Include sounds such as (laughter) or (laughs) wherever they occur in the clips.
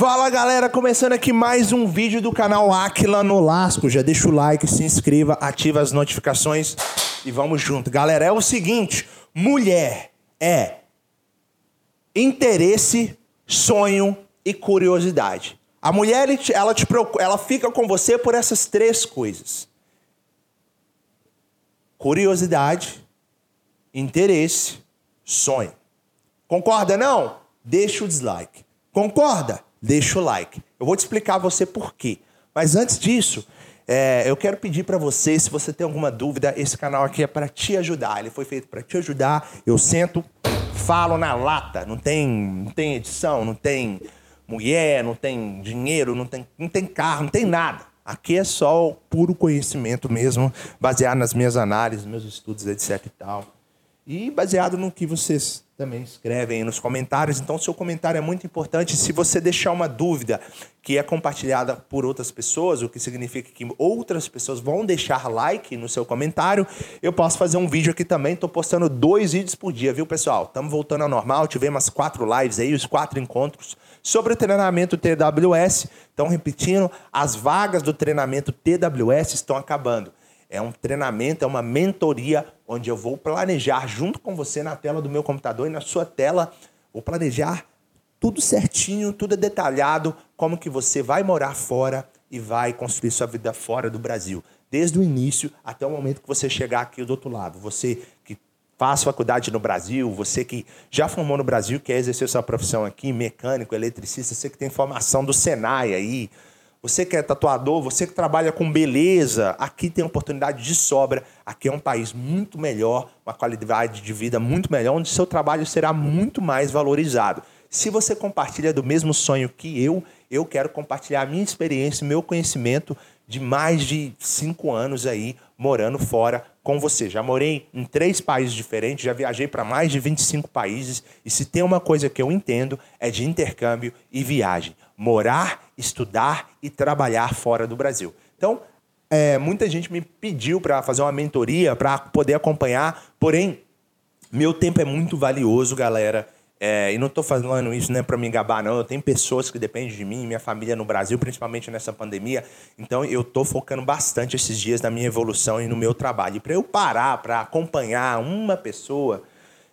Fala galera, começando aqui mais um vídeo do canal Aquila Nolasco. Já deixa o like, se inscreva, ativa as notificações e vamos junto. Galera, é o seguinte: mulher é interesse, sonho e curiosidade. A mulher ela, te, ela fica com você por essas três coisas: curiosidade, interesse, sonho. Concorda não? Deixa o dislike. Concorda? Deixa o like. Eu vou te explicar a você por quê. Mas antes disso, é, eu quero pedir para você, se você tem alguma dúvida, esse canal aqui é para te ajudar. Ele foi feito para te ajudar. Eu sento, falo na lata. Não tem, não tem edição, não tem mulher, não tem dinheiro, não tem, não tem carro, não tem nada. Aqui é só o puro conhecimento mesmo, baseado nas minhas análises, meus estudos, etc e tal. E baseado no que vocês também escrevem nos comentários. Então, seu comentário é muito importante. Se você deixar uma dúvida que é compartilhada por outras pessoas, o que significa que outras pessoas vão deixar like no seu comentário, eu posso fazer um vídeo aqui também. Estou postando dois vídeos por dia, viu, pessoal? Estamos voltando ao normal. Tivemos quatro lives aí, os quatro encontros sobre o treinamento TWS. Então, repetindo, as vagas do treinamento TWS estão acabando. É um treinamento, é uma mentoria onde eu vou planejar junto com você na tela do meu computador e na sua tela, vou planejar tudo certinho, tudo detalhado, como que você vai morar fora e vai construir sua vida fora do Brasil. Desde o início até o momento que você chegar aqui do outro lado. Você que faz faculdade no Brasil, você que já formou no Brasil, quer exercer sua profissão aqui, mecânico, eletricista, você que tem formação do Senai aí, você que é tatuador, você que trabalha com beleza, aqui tem oportunidade de sobra. Aqui é um país muito melhor, uma qualidade de vida muito melhor, onde seu trabalho será muito mais valorizado. Se você compartilha do mesmo sonho que eu, eu quero compartilhar a minha experiência, meu conhecimento de mais de cinco anos aí morando fora com você. Já morei em três países diferentes, já viajei para mais de 25 países e se tem uma coisa que eu entendo é de intercâmbio e viagem morar, estudar e trabalhar fora do Brasil. Então, é, muita gente me pediu para fazer uma mentoria, para poder acompanhar, porém, meu tempo é muito valioso, galera. É, e não estou falando isso né, para me gabar, não. Eu tenho pessoas que dependem de mim, minha família no Brasil, principalmente nessa pandemia. Então, eu estou focando bastante esses dias na minha evolução e no meu trabalho. E para eu parar, para acompanhar uma pessoa,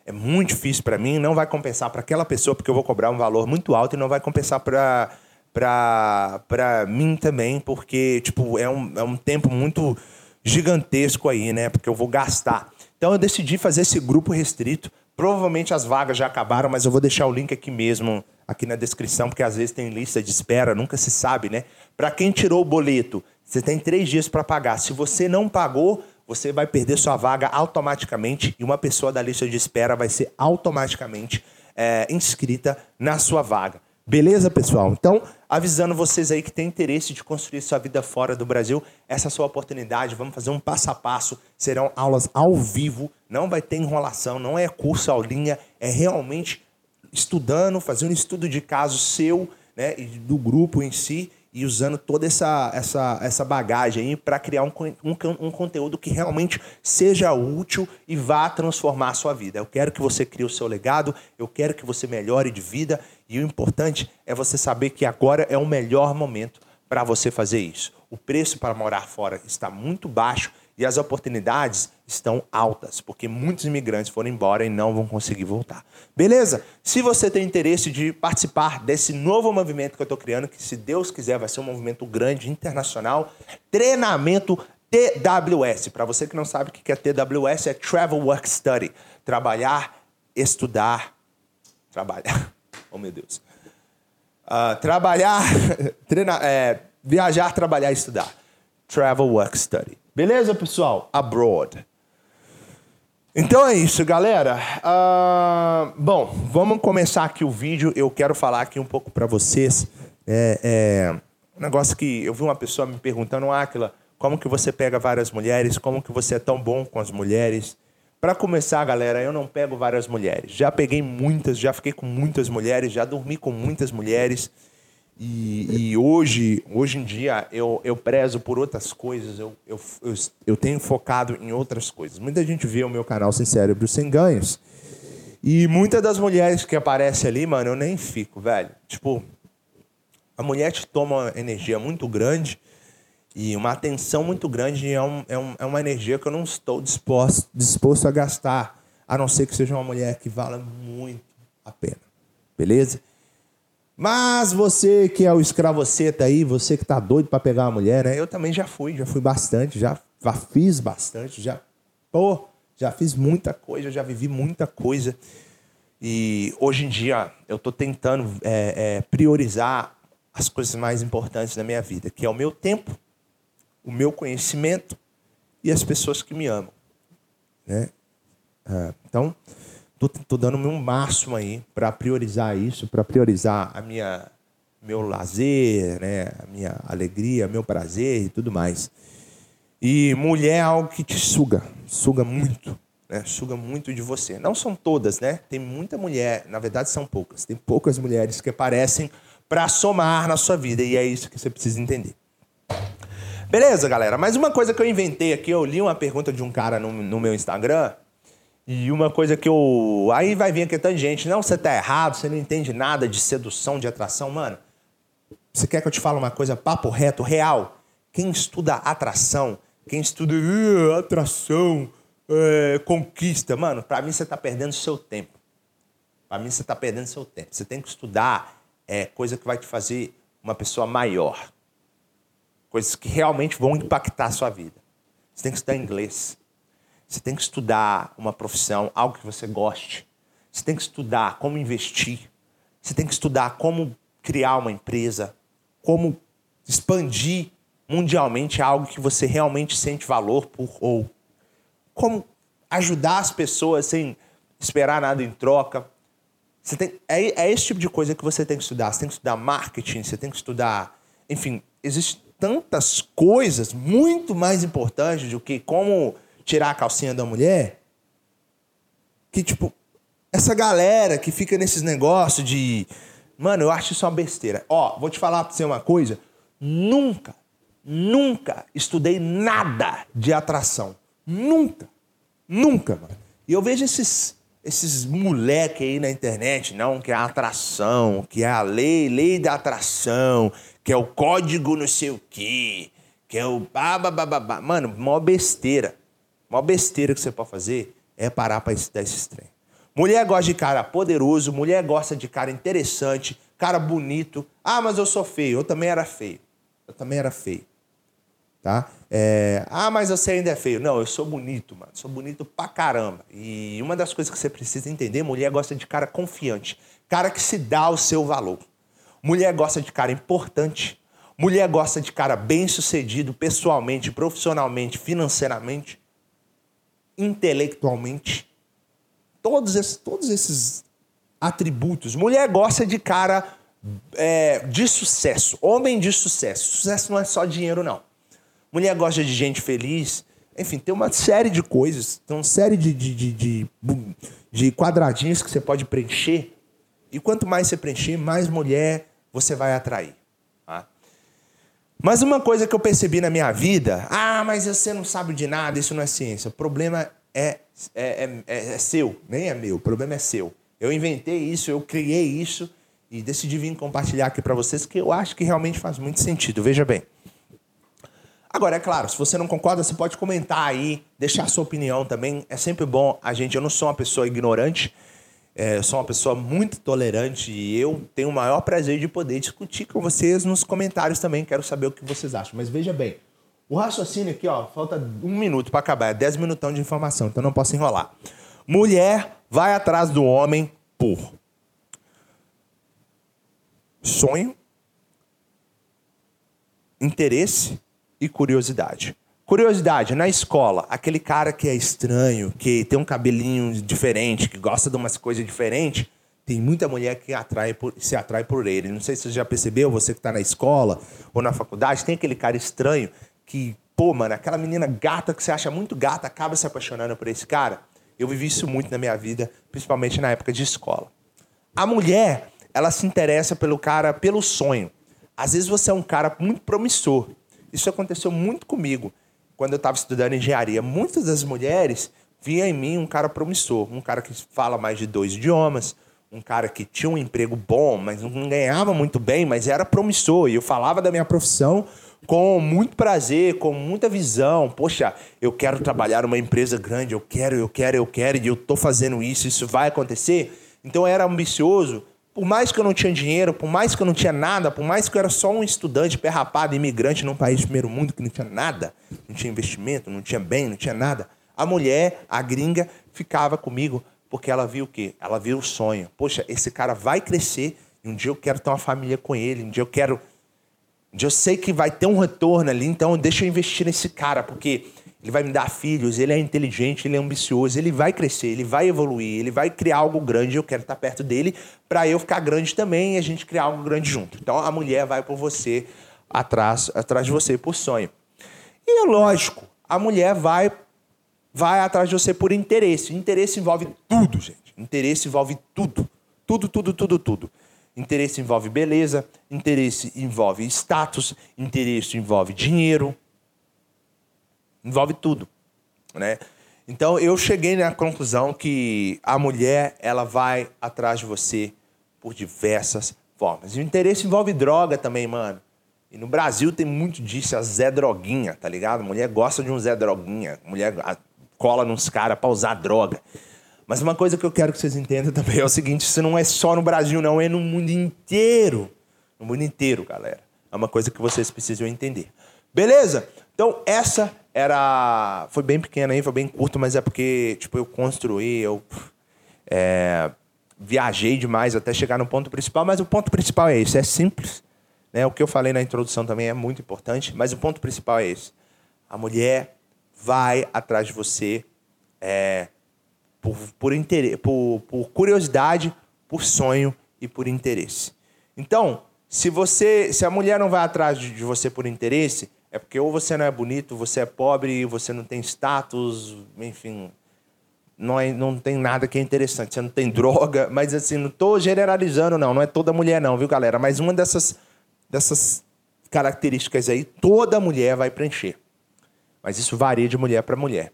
é muito difícil para mim, não vai compensar para aquela pessoa, porque eu vou cobrar um valor muito alto e não vai compensar para para mim também, porque tipo, é um, é um tempo muito gigantesco aí, né? Porque eu vou gastar. Então eu decidi fazer esse grupo restrito. Provavelmente as vagas já acabaram, mas eu vou deixar o link aqui mesmo, aqui na descrição, porque às vezes tem lista de espera, nunca se sabe, né? Para quem tirou o boleto, você tem três dias para pagar. Se você não pagou, você vai perder sua vaga automaticamente e uma pessoa da lista de espera vai ser automaticamente é, inscrita na sua vaga. Beleza, pessoal? Então, avisando vocês aí que tem interesse de construir sua vida fora do Brasil, essa é a sua oportunidade. Vamos fazer um passo a passo. Serão aulas ao vivo, não vai ter enrolação, não é curso aulinha, é realmente estudando, fazendo estudo de caso seu, né, e do grupo em si e usando toda essa, essa, essa bagagem para criar um, um, um, conteúdo que realmente seja útil e vá transformar a sua vida. Eu quero que você crie o seu legado, eu quero que você melhore de vida e o importante é você saber que agora é o melhor momento para você fazer isso. O preço para morar fora está muito baixo e as oportunidades estão altas, porque muitos imigrantes foram embora e não vão conseguir voltar. Beleza? Se você tem interesse de participar desse novo movimento que eu estou criando, que se Deus quiser vai ser um movimento grande, internacional, treinamento TWS. Para você que não sabe o que é TWS, é Travel Work Study. Trabalhar, estudar, trabalhar. (laughs) Oh, meu Deus. Uh, trabalhar, (laughs) treinar, é, viajar, trabalhar e estudar. Travel Work Study. Beleza, pessoal? Abroad. Então é isso, galera. Uh, bom, vamos começar aqui o vídeo. Eu quero falar aqui um pouco para vocês. É, é, um negócio que eu vi uma pessoa me perguntando, Aquila, como que você pega várias mulheres? Como que você é tão bom com as mulheres? Para começar, galera, eu não pego várias mulheres. Já peguei muitas, já fiquei com muitas mulheres, já dormi com muitas mulheres. E, e, hoje, hoje em dia, eu, eu prezo por outras coisas, eu, eu, eu, eu, tenho focado em outras coisas. Muita gente vê o meu canal Sem Cérebro, Sem Ganhos. E muitas das mulheres que aparecem ali, mano, eu nem fico, velho. Tipo, A mulher te toma uma energia muito grande e uma atenção muito grande é, um, é, um, é uma energia que eu não estou disposto, disposto a gastar, a não ser que seja uma mulher que vala muito a pena. Beleza? Mas você que é o escravoceta aí, você que tá doido para pegar uma mulher, né? Eu também já fui, já fui bastante, já, já fiz bastante, já, pô, já fiz muita coisa, já vivi muita coisa. E hoje em dia eu tô tentando é, é, priorizar as coisas mais importantes da minha vida, que é o meu tempo, o meu conhecimento e as pessoas que me amam, né? Ah, então, tô, tô dando meu máximo aí para priorizar isso, para priorizar a minha meu lazer, né, a minha alegria, meu prazer e tudo mais. E mulher é algo que te suga, suga muito, né? Suga muito de você. Não são todas, né? Tem muita mulher, na verdade são poucas. Tem poucas mulheres que aparecem para somar na sua vida e é isso que você precisa entender. Beleza, galera? Mas uma coisa que eu inventei aqui, eu li uma pergunta de um cara no, no meu Instagram e uma coisa que eu. Aí vai vir aqui tanta gente. Não, você tá errado, você não entende nada de sedução, de atração. Mano, você quer que eu te fale uma coisa papo reto, real? Quem estuda atração, quem estuda uh, atração, uh, conquista, mano, pra mim você tá perdendo seu tempo. Pra mim você tá perdendo seu tempo. Você tem que estudar é, coisa que vai te fazer uma pessoa maior. Coisas que realmente vão impactar a sua vida. Você tem que estudar inglês. Você tem que estudar uma profissão, algo que você goste. Você tem que estudar como investir. Você tem que estudar como criar uma empresa, como expandir mundialmente algo que você realmente sente valor por ou como ajudar as pessoas sem esperar nada em troca. Você tem, é, é esse tipo de coisa que você tem que estudar. Você tem que estudar marketing, você tem que estudar. Enfim, existem tantas coisas muito mais importantes do que como tirar a calcinha da mulher, que, tipo, essa galera que fica nesses negócios de. Mano, eu acho isso uma besteira. Ó, vou te falar pra você uma coisa. Nunca, nunca estudei nada de atração. Nunca. Nunca, mano. E eu vejo esses, esses moleque aí na internet, não, que é a atração, que é a lei, lei da atração, que é o código não sei o quê, que é o babá. Mano, mó besteira. Uma besteira que você pode fazer é parar para dar esse trem. Mulher gosta de cara poderoso, mulher gosta de cara interessante, cara bonito. Ah, mas eu sou feio. Eu também era feio. Eu também era feio. Tá? É... Ah, mas você ainda é feio. Não, eu sou bonito, mano. Sou bonito pra caramba. E uma das coisas que você precisa entender, mulher gosta de cara confiante. Cara que se dá o seu valor. Mulher gosta de cara importante. Mulher gosta de cara bem sucedido pessoalmente, profissionalmente, financeiramente intelectualmente. Todos esses, todos esses atributos. Mulher gosta de cara é, de sucesso, homem de sucesso. Sucesso não é só dinheiro, não. Mulher gosta de gente feliz. Enfim, tem uma série de coisas, tem uma série de, de, de, de, de quadradinhos que você pode preencher. E quanto mais você preencher, mais mulher você vai atrair. Mas uma coisa que eu percebi na minha vida, ah, mas você não sabe de nada, isso não é ciência. O problema é, é, é, é seu, nem é meu, o problema é seu. Eu inventei isso, eu criei isso e decidi vir compartilhar aqui para vocês que eu acho que realmente faz muito sentido. Veja bem. Agora, é claro, se você não concorda, você pode comentar aí, deixar a sua opinião também. É sempre bom a gente. Eu não sou uma pessoa ignorante, é, eu sou uma pessoa muito tolerante e eu tenho o maior prazer de poder discutir com vocês nos comentários também. Quero saber o que vocês acham. Mas veja bem, o raciocínio aqui, ó, falta um minuto para acabar, é dez minutão de informação, então não posso enrolar. Mulher vai atrás do homem por sonho, interesse e curiosidade. Curiosidade, na escola, aquele cara que é estranho, que tem um cabelinho diferente, que gosta de umas coisas diferentes, tem muita mulher que atrai por, se atrai por ele. Não sei se você já percebeu, você que está na escola ou na faculdade, tem aquele cara estranho que, pô, mano, aquela menina gata que você acha muito gata acaba se apaixonando por esse cara. Eu vivi isso muito na minha vida, principalmente na época de escola. A mulher, ela se interessa pelo cara pelo sonho. Às vezes você é um cara muito promissor. Isso aconteceu muito comigo quando eu estava estudando engenharia, muitas das mulheres via em mim um cara promissor, um cara que fala mais de dois idiomas, um cara que tinha um emprego bom, mas não ganhava muito bem, mas era promissor. E eu falava da minha profissão com muito prazer, com muita visão. Poxa, eu quero trabalhar numa empresa grande, eu quero, eu quero, eu quero, e eu tô fazendo isso, isso vai acontecer. Então eu era ambicioso. Por mais que eu não tinha dinheiro, por mais que eu não tinha nada, por mais que eu era só um estudante perrapado, imigrante num país de primeiro mundo que não tinha nada, não tinha investimento, não tinha bem, não tinha nada. A mulher, a gringa, ficava comigo porque ela viu o quê? Ela viu o sonho. Poxa, esse cara vai crescer e um dia eu quero ter uma família com ele, um dia eu quero. Um dia eu sei que vai ter um retorno ali, então deixa eu investir nesse cara, porque ele vai me dar filhos, ele é inteligente, ele é ambicioso, ele vai crescer, ele vai evoluir, ele vai criar algo grande, eu quero estar perto dele para eu ficar grande também e a gente criar algo grande junto. Então a mulher vai por você, atrás, atrás de você por sonho. E é lógico, a mulher vai vai atrás de você por interesse. Interesse envolve tudo, gente. Interesse envolve tudo. Tudo, tudo, tudo, tudo. Interesse envolve beleza, interesse envolve status, interesse envolve dinheiro. Envolve tudo, né? Então eu cheguei na conclusão que a mulher, ela vai atrás de você por diversas formas. E o interesse envolve droga também, mano. E no Brasil tem muito disso, a Zé Droguinha, tá ligado? Mulher gosta de um Zé Droguinha. Mulher cola nos caras pra usar droga. Mas uma coisa que eu quero que vocês entendam também é o seguinte: isso não é só no Brasil, não, é no mundo inteiro. No mundo inteiro, galera. É uma coisa que vocês precisam entender. Beleza? Então, essa era. Foi bem pequena aí, foi bem curto, mas é porque, tipo, eu construí, eu. É, viajei demais até chegar no ponto principal, mas o ponto principal é esse: é simples. Né? O que eu falei na introdução também é muito importante, mas o ponto principal é esse. A mulher vai atrás de você é, por, por, interesse, por, por curiosidade, por sonho e por interesse. Então, se você, se a mulher não vai atrás de você por interesse, é porque ou você não é bonito, você é pobre, você não tem status, enfim, não, é, não tem nada que é interessante. Você não tem droga, mas assim, não estou generalizando, não. Não é toda mulher, não, viu, galera? Mas uma dessas, dessas características aí, toda mulher vai preencher. Mas isso varia de mulher para mulher.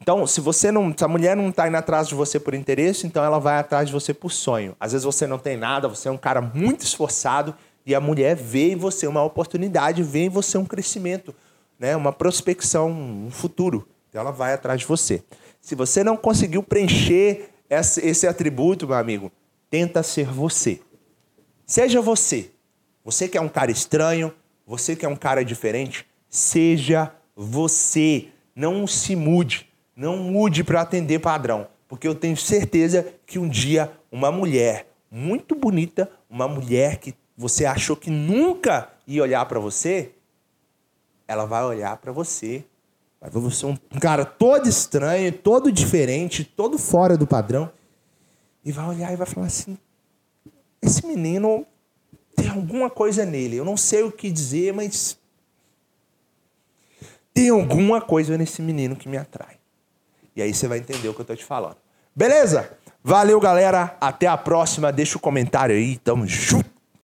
Então, se você não, se a mulher não está indo atrás de você por interesse, então ela vai atrás de você por sonho. Às vezes você não tem nada, você é um cara muito esforçado e a mulher vê em você uma oportunidade, vê em você um crescimento, né? uma prospecção, um futuro. Então ela vai atrás de você. Se você não conseguiu preencher esse atributo, meu amigo, tenta ser você. Seja você. Você que é um cara estranho, você que é um cara diferente, seja você não se mude, não mude para atender padrão, porque eu tenho certeza que um dia uma mulher muito bonita, uma mulher que você achou que nunca ia olhar para você, ela vai olhar para você. Vai ver você um cara todo estranho, todo diferente, todo fora do padrão, e vai olhar e vai falar assim: esse menino tem alguma coisa nele. Eu não sei o que dizer, mas tem alguma coisa nesse menino que me atrai. E aí você vai entender o que eu tô te falando. Beleza? Valeu, galera. Até a próxima. Deixa o comentário aí. Tamo junto.